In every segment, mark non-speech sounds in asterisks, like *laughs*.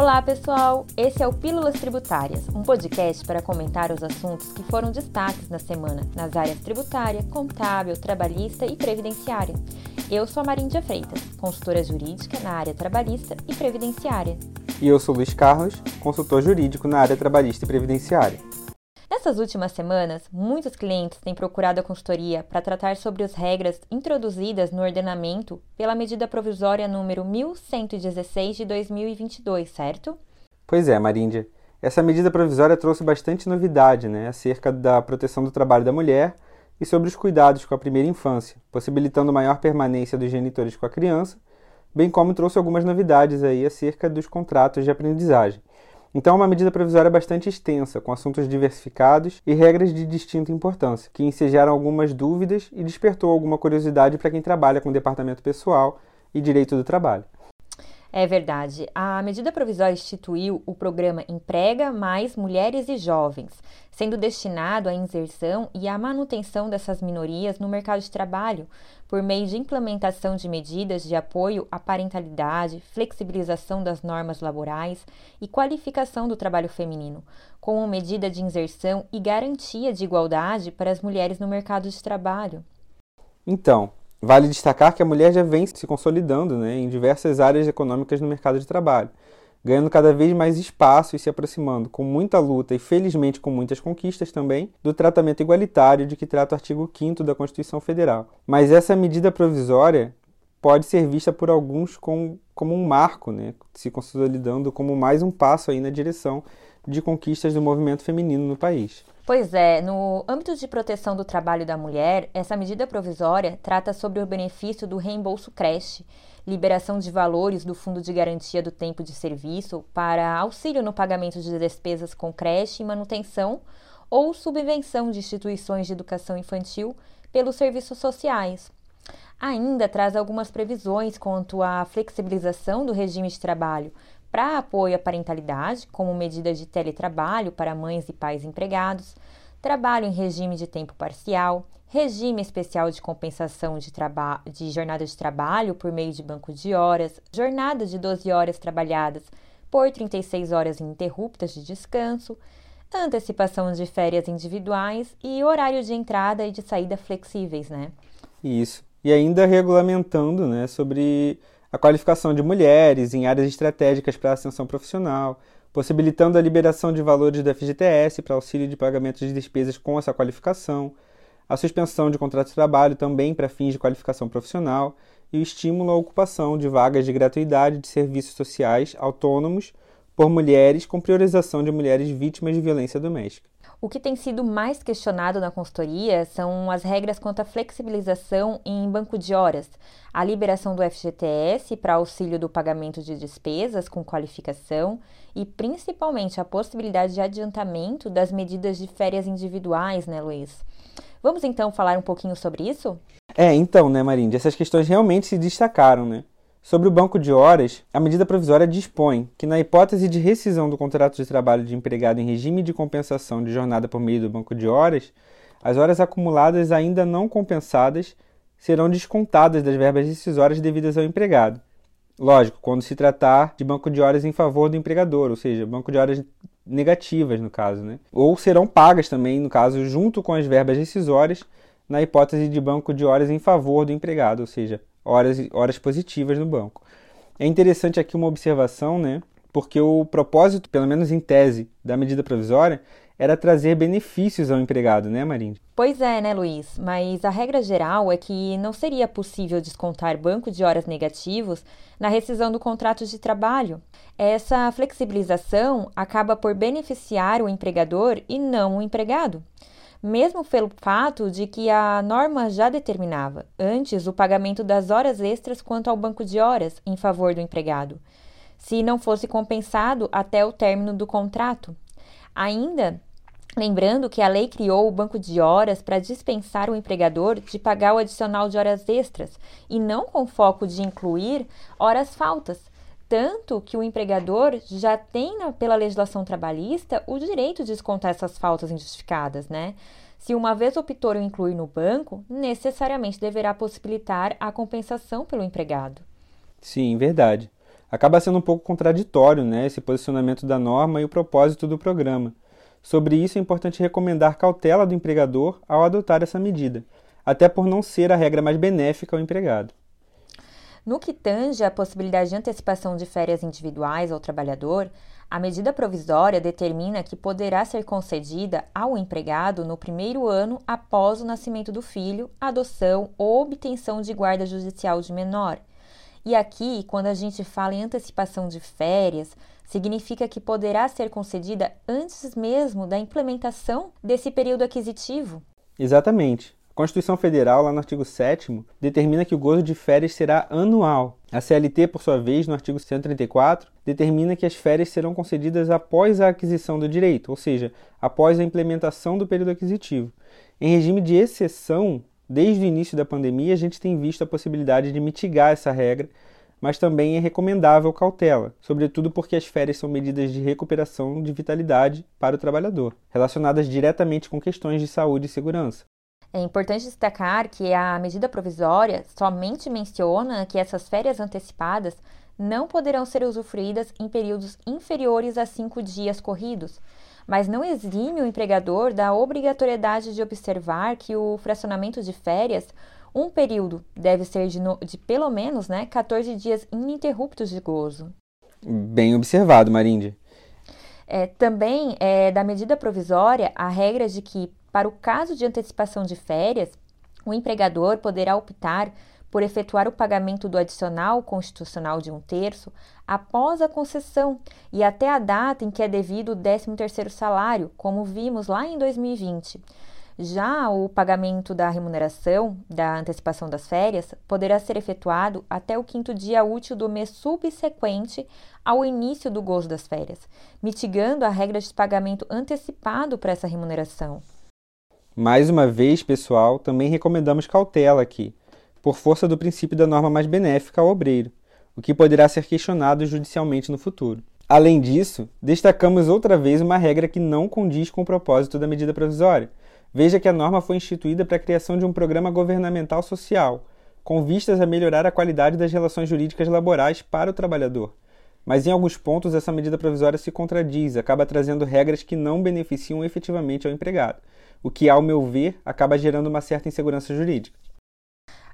Olá, pessoal! Esse é o Pílulas Tributárias, um podcast para comentar os assuntos que foram destaques na semana nas áreas tributária, contábil, trabalhista e previdenciária. Eu sou a Maríndia Freitas, consultora jurídica na área trabalhista e previdenciária. E eu sou Luiz Carlos, consultor jurídico na área trabalhista e previdenciária. Nessas últimas semanas, muitos clientes têm procurado a consultoria para tratar sobre as regras introduzidas no ordenamento pela medida provisória número 1116 de 2022, certo? Pois é, Maríndia. Essa medida provisória trouxe bastante novidade né, acerca da proteção do trabalho da mulher e sobre os cuidados com a primeira infância, possibilitando maior permanência dos genitores com a criança, bem como trouxe algumas novidades aí acerca dos contratos de aprendizagem. Então, é uma medida provisória bastante extensa, com assuntos diversificados e regras de distinta importância, que ensejaram algumas dúvidas e despertou alguma curiosidade para quem trabalha com departamento pessoal e direito do trabalho. É verdade. A medida provisória instituiu o programa Emprega Mais Mulheres e Jovens, sendo destinado à inserção e à manutenção dessas minorias no mercado de trabalho, por meio de implementação de medidas de apoio à parentalidade, flexibilização das normas laborais e qualificação do trabalho feminino, como medida de inserção e garantia de igualdade para as mulheres no mercado de trabalho. Então, Vale destacar que a mulher já vem se consolidando né, em diversas áreas econômicas no mercado de trabalho, ganhando cada vez mais espaço e se aproximando, com muita luta e felizmente com muitas conquistas também, do tratamento igualitário de que trata o artigo 5 da Constituição Federal. Mas essa medida provisória pode ser vista por alguns como, como um marco, né, se consolidando como mais um passo aí na direção de conquistas do movimento feminino no país. Pois é, no âmbito de proteção do trabalho da mulher, essa medida provisória trata sobre o benefício do reembolso creche, liberação de valores do Fundo de Garantia do Tempo de Serviço para auxílio no pagamento de despesas com creche e manutenção ou subvenção de instituições de educação infantil pelos serviços sociais. Ainda traz algumas previsões quanto à flexibilização do regime de trabalho para apoio à parentalidade, como medida de teletrabalho para mães e pais empregados, trabalho em regime de tempo parcial, regime especial de compensação de, de jornada de trabalho por meio de banco de horas, jornada de 12 horas trabalhadas por 36 horas ininterruptas de descanso, antecipação de férias individuais e horário de entrada e de saída flexíveis, né? Isso. E ainda regulamentando, né, sobre a qualificação de mulheres em áreas estratégicas para a ascensão profissional, possibilitando a liberação de valores do FGTS para auxílio de pagamento de despesas com essa qualificação, a suspensão de contrato de trabalho também para fins de qualificação profissional e o estímulo à ocupação de vagas de gratuidade de serviços sociais autônomos por mulheres com priorização de mulheres vítimas de violência doméstica. O que tem sido mais questionado na consultoria são as regras quanto à flexibilização em banco de horas, a liberação do FGTS para auxílio do pagamento de despesas com qualificação e principalmente a possibilidade de adiantamento das medidas de férias individuais, né, Luiz? Vamos então falar um pouquinho sobre isso? É, então, né, Marinde, essas questões realmente se destacaram, né? Sobre o banco de horas, a medida provisória dispõe que, na hipótese de rescisão do contrato de trabalho de empregado em regime de compensação de jornada por meio do banco de horas, as horas acumuladas ainda não compensadas serão descontadas das verbas rescisórias devidas ao empregado. Lógico, quando se tratar de banco de horas em favor do empregador, ou seja, banco de horas negativas, no caso, né? Ou serão pagas também, no caso, junto com as verbas rescisórias, na hipótese de banco de horas em favor do empregado, ou seja, horas, horas positivas no banco. É interessante aqui uma observação, né? Porque o propósito, pelo menos em tese, da medida provisória era trazer benefícios ao empregado, né, Marinde? Pois é, né, Luiz? Mas a regra geral é que não seria possível descontar banco de horas negativos na rescisão do contrato de trabalho. Essa flexibilização acaba por beneficiar o empregador e não o empregado mesmo pelo fato de que a norma já determinava antes o pagamento das horas extras quanto ao banco de horas em favor do empregado, se não fosse compensado até o término do contrato. Ainda Lembrando que a lei criou o banco de horas para dispensar o empregador de pagar o adicional de horas extras e não com foco de incluir horas faltas, tanto que o empregador já tem, pela legislação trabalhista, o direito de descontar essas faltas injustificadas, né? Se uma vez optou em incluir no banco, necessariamente deverá possibilitar a compensação pelo empregado. Sim, verdade. Acaba sendo um pouco contraditório né, esse posicionamento da norma e o propósito do programa. Sobre isso, é importante recomendar cautela do empregador ao adotar essa medida, até por não ser a regra mais benéfica ao empregado. No que tange à possibilidade de antecipação de férias individuais ao trabalhador, a medida provisória determina que poderá ser concedida ao empregado no primeiro ano após o nascimento do filho, adoção ou obtenção de guarda judicial de menor. E aqui, quando a gente fala em antecipação de férias, significa que poderá ser concedida antes mesmo da implementação desse período aquisitivo. Exatamente. Constituição Federal, lá no artigo 7, determina que o gozo de férias será anual. A CLT, por sua vez, no artigo 134, determina que as férias serão concedidas após a aquisição do direito, ou seja, após a implementação do período aquisitivo. Em regime de exceção, desde o início da pandemia, a gente tem visto a possibilidade de mitigar essa regra, mas também é recomendável cautela, sobretudo porque as férias são medidas de recuperação de vitalidade para o trabalhador, relacionadas diretamente com questões de saúde e segurança. É importante destacar que a medida provisória somente menciona que essas férias antecipadas não poderão ser usufruídas em períodos inferiores a cinco dias corridos, mas não exime o empregador da obrigatoriedade de observar que o fracionamento de férias, um período, deve ser de, no, de pelo menos né, 14 dias ininterruptos de gozo. Bem observado, Marinde. É, também é da medida provisória a regra de que para o caso de antecipação de férias, o empregador poderá optar por efetuar o pagamento do adicional constitucional de um terço após a concessão e até a data em que é devido o 13º salário, como vimos lá em 2020. Já o pagamento da remuneração da antecipação das férias poderá ser efetuado até o quinto dia útil do mês subsequente ao início do gozo das férias, mitigando a regra de pagamento antecipado para essa remuneração. Mais uma vez, pessoal, também recomendamos cautela aqui, por força do princípio da norma mais benéfica ao obreiro, o que poderá ser questionado judicialmente no futuro. Além disso, destacamos outra vez uma regra que não condiz com o propósito da medida provisória. Veja que a norma foi instituída para a criação de um programa governamental social, com vistas a melhorar a qualidade das relações jurídicas laborais para o trabalhador. Mas em alguns pontos essa medida provisória se contradiz, acaba trazendo regras que não beneficiam efetivamente ao empregado o que, ao meu ver, acaba gerando uma certa insegurança jurídica.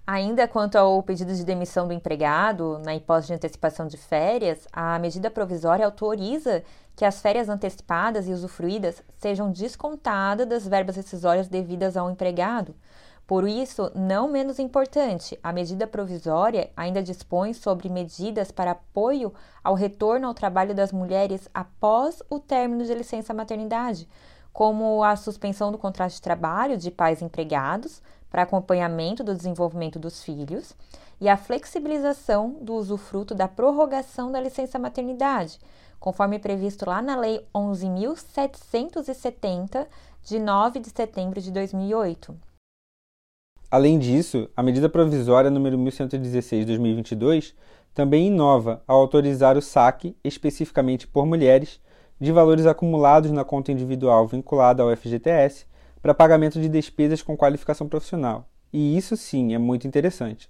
Ainda quanto ao pedido de demissão do empregado, na hipótese de antecipação de férias, a medida provisória autoriza que as férias antecipadas e usufruídas sejam descontadas das verbas rescisórias devidas ao empregado. Por isso, não menos importante, a medida provisória ainda dispõe sobre medidas para apoio ao retorno ao trabalho das mulheres após o término de licença maternidade, como a suspensão do contrato de trabalho de pais empregados para acompanhamento do desenvolvimento dos filhos e a flexibilização do usufruto da prorrogação da licença maternidade, conforme previsto lá na Lei 11.770, de 9 de setembro de 2008. Além disso, a medida provisória número 1116/2022 também inova ao autorizar o saque especificamente por mulheres de valores acumulados na conta individual vinculada ao FGTS para pagamento de despesas com qualificação profissional. E isso sim é muito interessante.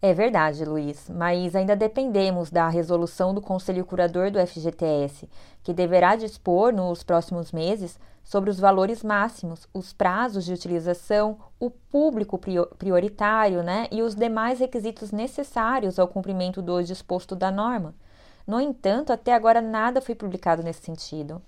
É verdade, Luiz, mas ainda dependemos da resolução do Conselho Curador do FGTS, que deverá dispor nos próximos meses sobre os valores máximos, os prazos de utilização, o público prioritário né, e os demais requisitos necessários ao cumprimento do disposto da norma. No entanto, até agora nada foi publicado nesse sentido.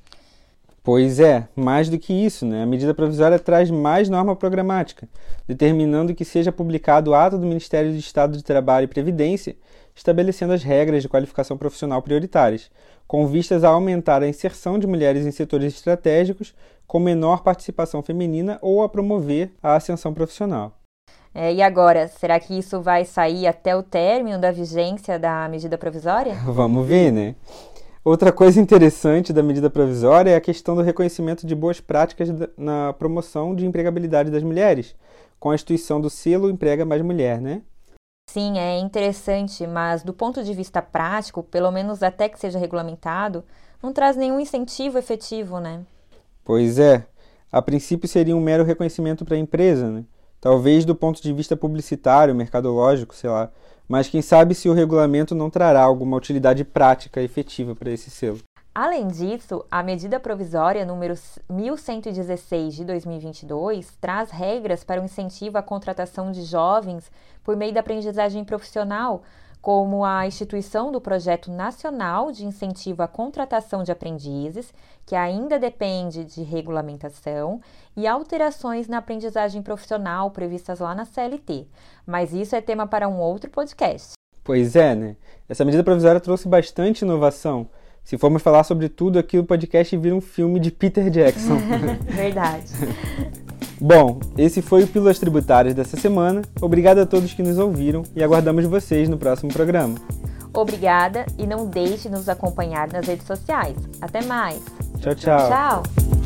Pois é, mais do que isso, né? a medida provisória traz mais norma programática, determinando que seja publicado o ato do Ministério do Estado de Trabalho e Previdência, estabelecendo as regras de qualificação profissional prioritárias, com vistas a aumentar a inserção de mulheres em setores estratégicos com menor participação feminina ou a promover a ascensão profissional. É, e agora, será que isso vai sair até o término da vigência da medida provisória? Vamos ver, né? Outra coisa interessante da medida provisória é a questão do reconhecimento de boas práticas na promoção de empregabilidade das mulheres, com a instituição do selo Emprega Mais Mulher, né? Sim, é interessante, mas do ponto de vista prático, pelo menos até que seja regulamentado, não traz nenhum incentivo efetivo, né? Pois é. A princípio seria um mero reconhecimento para a empresa, né? talvez do ponto de vista publicitário, mercadológico, sei lá, mas quem sabe se o regulamento não trará alguma utilidade prática efetiva para esse selo. Além disso, a medida provisória número 1116 de 2022 traz regras para o incentivo à contratação de jovens por meio da aprendizagem profissional, como a instituição do Projeto Nacional de Incentivo à Contratação de Aprendizes, que ainda depende de regulamentação, e alterações na aprendizagem profissional previstas lá na CLT. Mas isso é tema para um outro podcast. Pois é, né? Essa medida provisória trouxe bastante inovação se formos falar sobre tudo aqui, o podcast vira um filme de Peter Jackson. *laughs* Verdade. *laughs* Bom, esse foi o Pílulas Tributárias dessa semana. Obrigado a todos que nos ouviram e aguardamos vocês no próximo programa. Obrigada e não deixe de nos acompanhar nas redes sociais. Até mais. Tchau, tchau. Tchau.